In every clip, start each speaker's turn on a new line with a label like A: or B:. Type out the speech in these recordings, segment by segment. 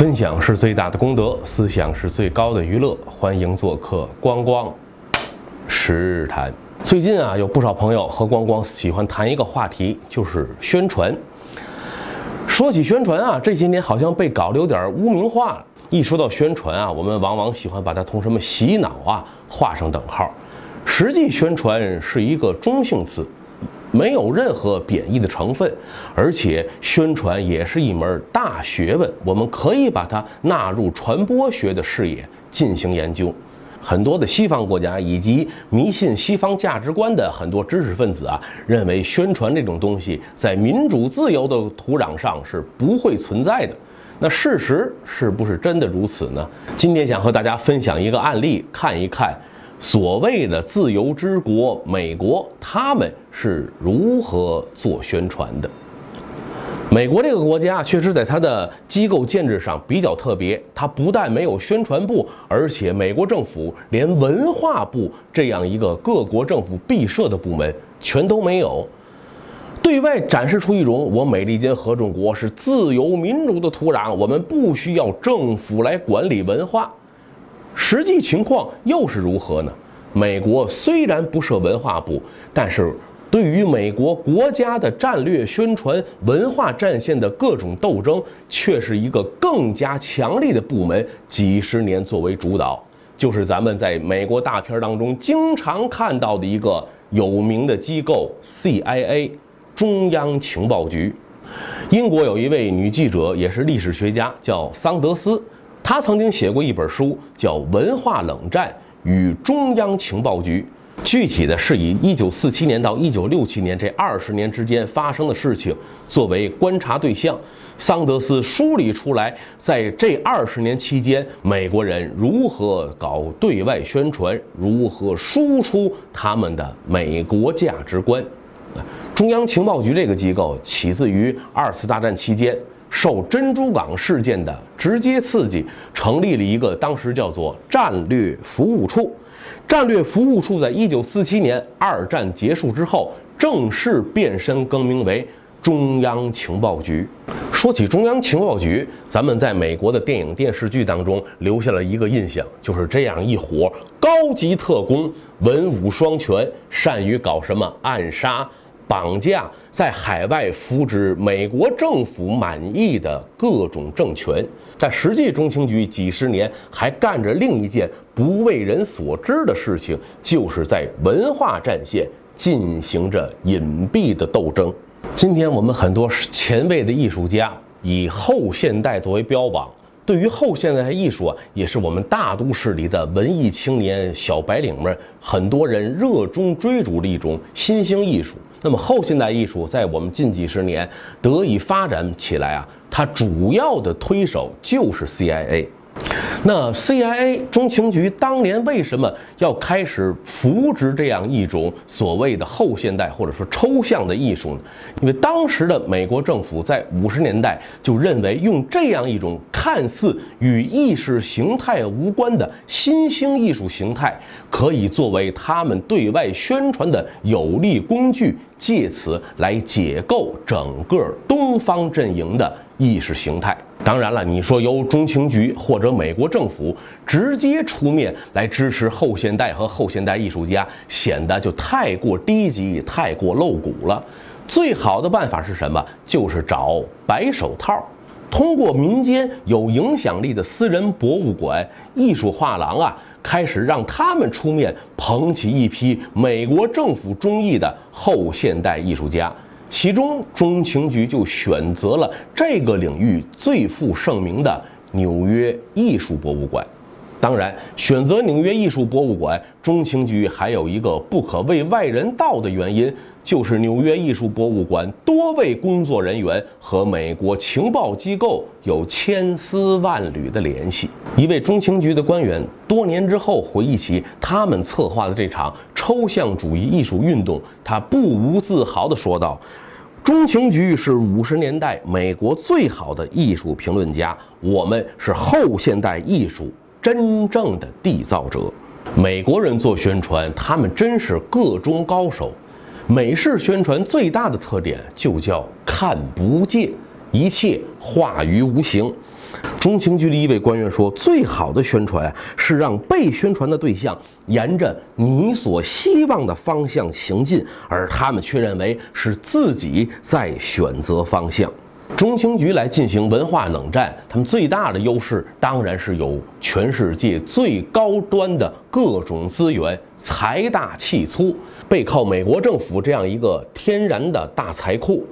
A: 分享是最大的功德，思想是最高的娱乐。欢迎做客光光十日谈。最近啊，有不少朋友和光光喜欢谈一个话题，就是宣传。说起宣传啊，这些年好像被搞得有点污名化了。一说到宣传啊，我们往往喜欢把它同什么洗脑啊画上等号。实际宣传是一个中性词。没有任何贬义的成分，而且宣传也是一门大学问，我们可以把它纳入传播学的视野进行研究。很多的西方国家以及迷信西方价值观的很多知识分子啊，认为宣传这种东西在民主自由的土壤上是不会存在的。那事实是不是真的如此呢？今天想和大家分享一个案例，看一看。所谓的自由之国美国，他们是如何做宣传的？美国这个国家确实在它的机构建制上比较特别，它不但没有宣传部，而且美国政府连文化部这样一个各国政府必设的部门全都没有，对外展示出一种我美利坚合众国是自由民主的土壤，我们不需要政府来管理文化。实际情况又是如何呢？美国虽然不设文化部，但是对于美国国家的战略宣传、文化战线的各种斗争，却是一个更加强力的部门，几十年作为主导，就是咱们在美国大片当中经常看到的一个有名的机构 ——CIA，中央情报局。英国有一位女记者，也是历史学家，叫桑德斯。他曾经写过一本书，叫《文化冷战与中央情报局》，具体的是以1947年到1967年这二十年之间发生的事情作为观察对象。桑德斯梳理出来，在这二十年期间，美国人如何搞对外宣传，如何输出他们的美国价值观。中央情报局这个机构起自于二次大战期间。受珍珠港事件的直接刺激，成立了一个当时叫做战略服务处。战略服务处在一九四七年二战结束之后，正式变身更名为中央情报局。说起中央情报局，咱们在美国的电影电视剧当中留下了一个印象，就是这样一伙高级特工，文武双全，善于搞什么暗杀。绑架在海外扶植美国政府满意的各种政权，但实际中情局几十年还干着另一件不为人所知的事情，就是在文化战线进行着隐蔽的斗争。今天我们很多前卫的艺术家以后现代作为标榜。对于后现代艺术啊，也是我们大都市里的文艺青年、小白领们很多人热衷追逐的一种新兴艺术。那么后现代艺术在我们近几十年得以发展起来啊，它主要的推手就是 CIA。那 CIA 中情局当年为什么要开始扶植这样一种所谓的后现代或者说抽象的艺术呢？因为当时的美国政府在五十年代就认为，用这样一种看似与意识形态无关的新兴艺术形态，可以作为他们对外宣传的有力工具，借此来解构整个东方阵营的意识形态。当然了，你说由中情局或者美国政府直接出面来支持后现代和后现代艺术家，显得就太过低级、太过露骨了。最好的办法是什么？就是找白手套，通过民间有影响力的私人博物馆、艺术画廊啊，开始让他们出面捧起一批美国政府中意的后现代艺术家。其中，中情局就选择了这个领域最负盛名的纽约艺术博物馆。当然，选择纽约艺术博物馆，中情局还有一个不可为外人道的原因，就是纽约艺术博物馆多位工作人员和美国情报机构有千丝万缕的联系。一位中情局的官员多年之后回忆起他们策划的这场抽象主义艺术运动，他不无自豪地说道：“中情局是五十年代美国最好的艺术评论家，我们是后现代艺术。”真正的缔造者，美国人做宣传，他们真是个中高手。美式宣传最大的特点就叫看不见，一切化于无形。中情局的一位官员说：“最好的宣传是让被宣传的对象沿着你所希望的方向行进，而他们却认为是自己在选择方向。”中情局来进行文化冷战，他们最大的优势当然是有全世界最高端的各种资源，财大气粗，背靠美国政府这样一个天然的大财库。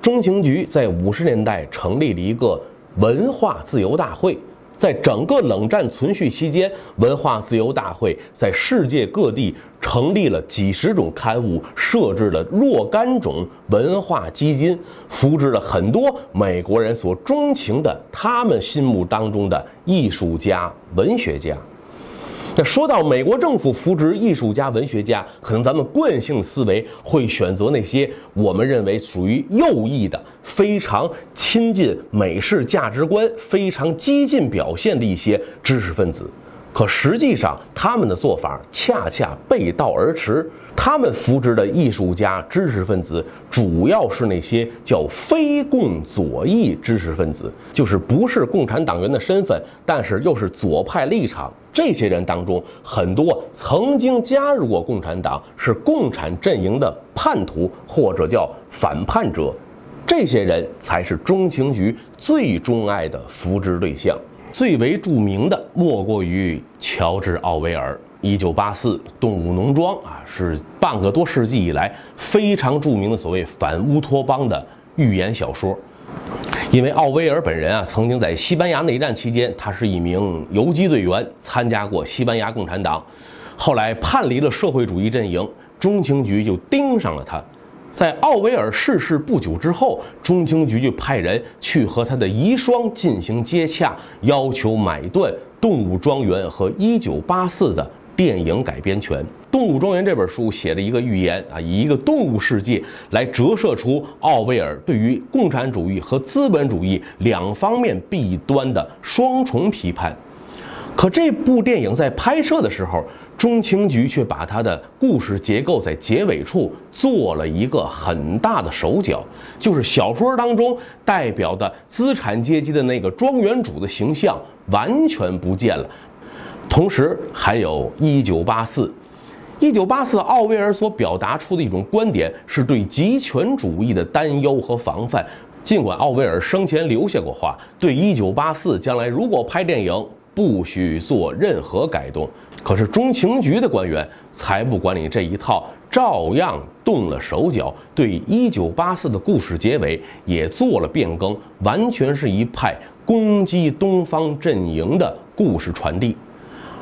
A: 中情局在五十年代成立了一个文化自由大会。在整个冷战存续期间，文化自由大会在世界各地成立了几十种刊物，设置了若干种文化基金，扶植了很多美国人所钟情的他们心目当中的艺术家、文学家。那说到美国政府扶植艺术家、文学家，可能咱们惯性思维会选择那些我们认为属于右翼的、非常亲近美式价值观、非常激进表现的一些知识分子。可实际上，他们的做法恰恰背道而驰。他们扶植的艺术家、知识分子，主要是那些叫非共左翼知识分子，就是不是共产党员的身份，但是又是左派立场。这些人当中，很多曾经加入过共产党，是共产阵营的叛徒或者叫反叛者。这些人才是中情局最钟爱的扶植对象。最为著名的莫过于乔治·奥威尔。一九八四，动物农庄啊，是半个多世纪以来非常著名的所谓反乌托邦的寓言小说。因为奥威尔本人啊，曾经在西班牙内战期间，他是一名游击队员，参加过西班牙共产党，后来叛离了社会主义阵营，中情局就盯上了他。在奥威尔逝世不久之后，中情局就派人去和他的遗孀进行接洽，要求买断《动物庄园》和《一九八四》的。电影改编权，《动物庄园》这本书写了一个预言啊，以一个动物世界来折射出奥威尔对于共产主义和资本主义两方面弊端的双重批判。可这部电影在拍摄的时候，中情局却把它的故事结构在结尾处做了一个很大的手脚，就是小说当中代表的资产阶级的那个庄园主的形象完全不见了。同时，还有一九八四，一九八四，奥威尔所表达出的一种观点，是对极权主义的担忧和防范。尽管奥威尔生前留下过话，对一九八四将来如果拍电影，不许做任何改动。可是中情局的官员才不管理这一套，照样动了手脚，对一九八四的故事结尾也做了变更，完全是一派攻击东方阵营的故事传递。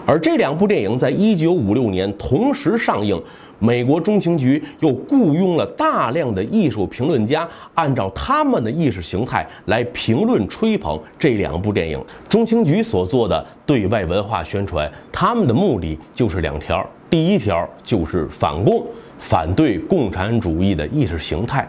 A: 而这两部电影在一九五六年同时上映，美国中情局又雇佣了大量的艺术评论家，按照他们的意识形态来评论吹捧这两部电影。中情局所做的对外文化宣传，他们的目的就是两条：第一条就是反共，反对共产主义的意识形态；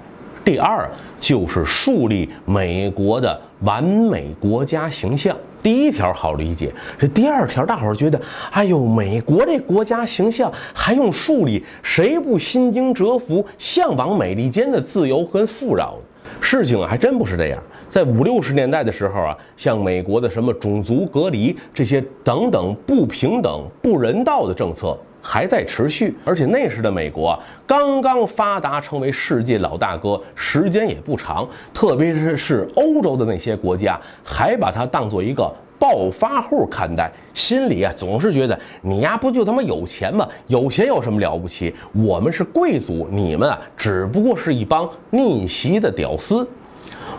A: 第二就是树立美国的完美国家形象。第一条好理解，这第二条大伙儿觉得，哎呦，美国这国家形象还用树立？谁不心惊蛰伏，向往美利坚的自由和富饶？事情啊，还真不是这样。在五六十年代的时候啊，像美国的什么种族隔离这些等等不平等、不人道的政策还在持续，而且那时的美国啊刚刚发达，成为世界老大哥，时间也不长。特别是是欧洲的那些国家，还把它当做一个。暴发户看待，心里啊总是觉得你呀不就他妈有钱吗？有钱有什么了不起？我们是贵族，你们啊只不过是一帮逆袭的屌丝。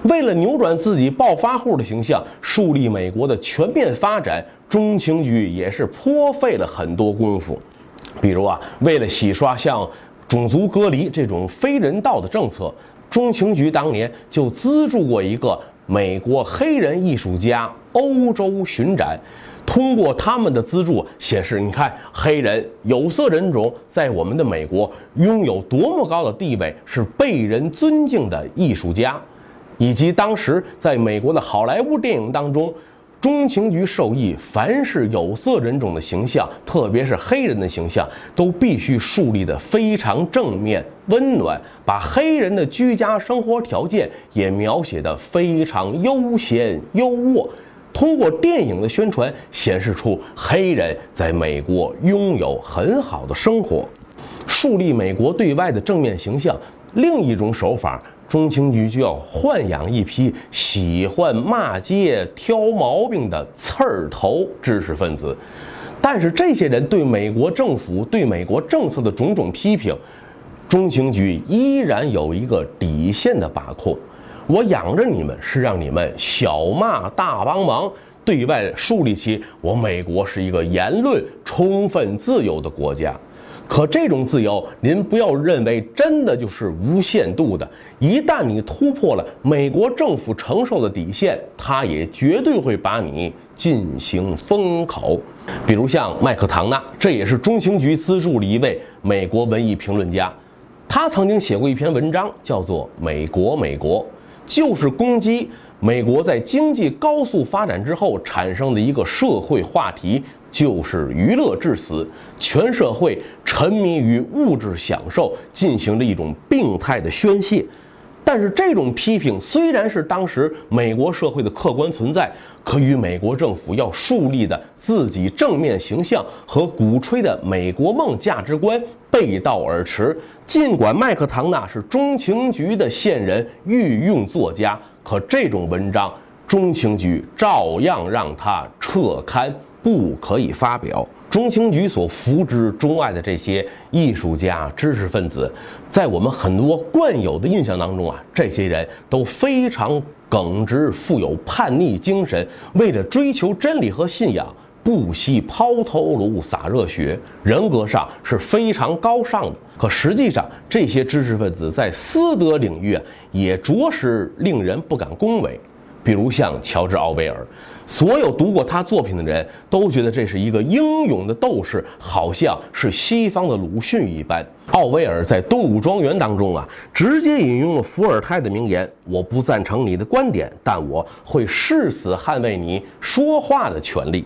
A: 为了扭转自己暴发户的形象，树立美国的全面发展，中情局也是颇费了很多功夫。比如啊，为了洗刷像种族隔离这种非人道的政策，中情局当年就资助过一个。美国黑人艺术家欧洲巡展，通过他们的资助显示，你看黑人有色人种在我们的美国拥有多么高的地位，是被人尊敬的艺术家，以及当时在美国的好莱坞电影当中。中情局授意，凡是有色人种的形象，特别是黑人的形象，都必须树立的非常正面、温暖，把黑人的居家生活条件也描写的非常悠闲优渥。通过电影的宣传显示出黑人在美国拥有很好的生活，树立美国对外的正面形象。另一种手法，中情局就要豢养一批喜欢骂街、挑毛病的刺儿头知识分子。但是这些人对美国政府、对美国政策的种种批评，中情局依然有一个底线的把控。我养着你们是让你们小骂大帮忙，对外树立起我美国是一个言论充分自由的国家。可这种自由，您不要认为真的就是无限度的。一旦你突破了美国政府承受的底线，他也绝对会把你进行封口。比如像麦克唐纳，这也是中情局资助的一位美国文艺评论家，他曾经写过一篇文章，叫做《美国，美国》。就是攻击美国在经济高速发展之后产生的一个社会话题，就是娱乐至死，全社会沉迷于物质享受，进行了一种病态的宣泄。但是这种批评虽然是当时美国社会的客观存在，可与美国政府要树立的自己正面形象和鼓吹的美国梦价值观背道而驰。尽管麦克唐纳是中情局的线人、御用作家，可这种文章中情局照样让他撤刊，不可以发表。中情局所扶植、钟爱的这些艺术家、知识分子，在我们很多惯有的印象当中啊，这些人都非常耿直、富有叛逆精神，为了追求真理和信仰，不惜抛头颅、洒热血，人格上是非常高尚的。可实际上，这些知识分子在私德领域啊也着实令人不敢恭维。比如像乔治·奥威尔，所有读过他作品的人都觉得这是一个英勇的斗士，好像是西方的鲁迅一般。奥威尔在《动物庄园》当中啊，直接引用了伏尔泰的名言：“我不赞成你的观点，但我会誓死捍卫你说话的权利。”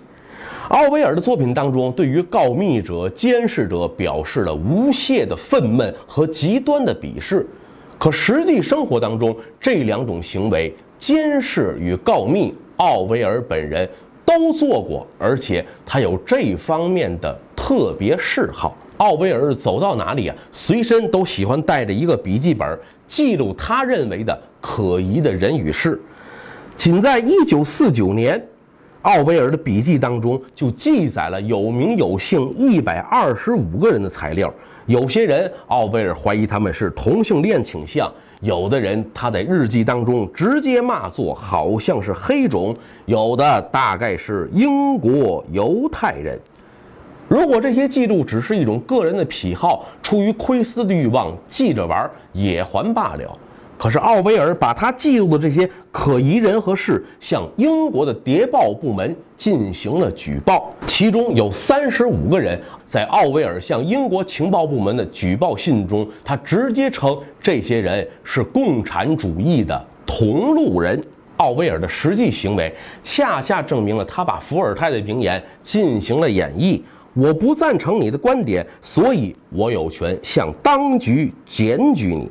A: 奥威尔的作品当中，对于告密者、监视者表示了无懈的愤懑和极端的鄙视。可实际生活当中，这两种行为，监视与告密，奥威尔本人都做过，而且他有这方面的特别嗜好。奥威尔走到哪里啊，随身都喜欢带着一个笔记本，记录他认为的可疑的人与事。仅在一九四九年，奥威尔的笔记当中就记载了有名有姓一百二十五个人的材料。有些人，奥威尔怀疑他们是同性恋倾向；有的人，他在日记当中直接骂作好像是黑种；有的大概是英国犹太人。如果这些记录只是一种个人的癖好，出于窥私的欲望记着玩也还罢了。可是奥威尔把他记录的这些可疑人和事向英国的谍报部门进行了举报，其中有三十五个人在奥威尔向英国情报部门的举报信中，他直接称这些人是共产主义的同路人。奥威尔的实际行为恰恰证明了他把伏尔泰的名言进行了演绎。我不赞成你的观点，所以我有权向当局检举你。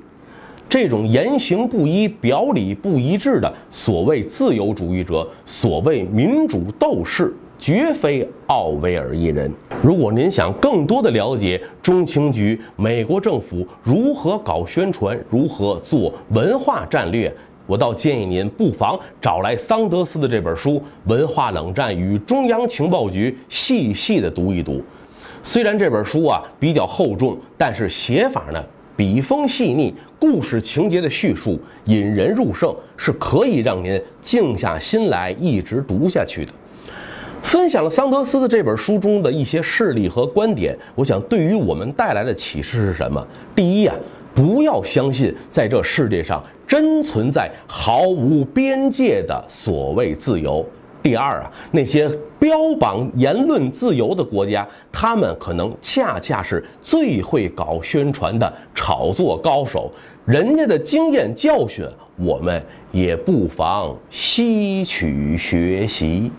A: 这种言行不一、表里不一致的所谓自由主义者、所谓民主斗士，绝非奥威尔一人。如果您想更多的了解中情局、美国政府如何搞宣传、如何做文化战略，我倒建议您不妨找来桑德斯的这本书《文化冷战与中央情报局》，细细的读一读。虽然这本书啊比较厚重，但是写法呢？笔锋细腻，故事情节的叙述引人入胜，是可以让您静下心来一直读下去的。分享了桑德斯的这本书中的一些事例和观点，我想对于我们带来的启示是什么？第一呀，不要相信在这世界上真存在毫无边界的所谓自由。第二啊，那些标榜言论自由的国家，他们可能恰恰是最会搞宣传的炒作高手，人家的经验教训，我们也不妨吸取学习。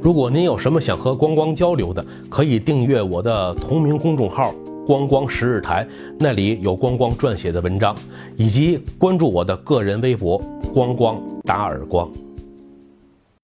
A: 如果您有什么想和光光交流的，可以订阅我的同名公众号“光光十日台”，那里有光光撰写的文章，以及关注我的个人微博“光光打耳光”。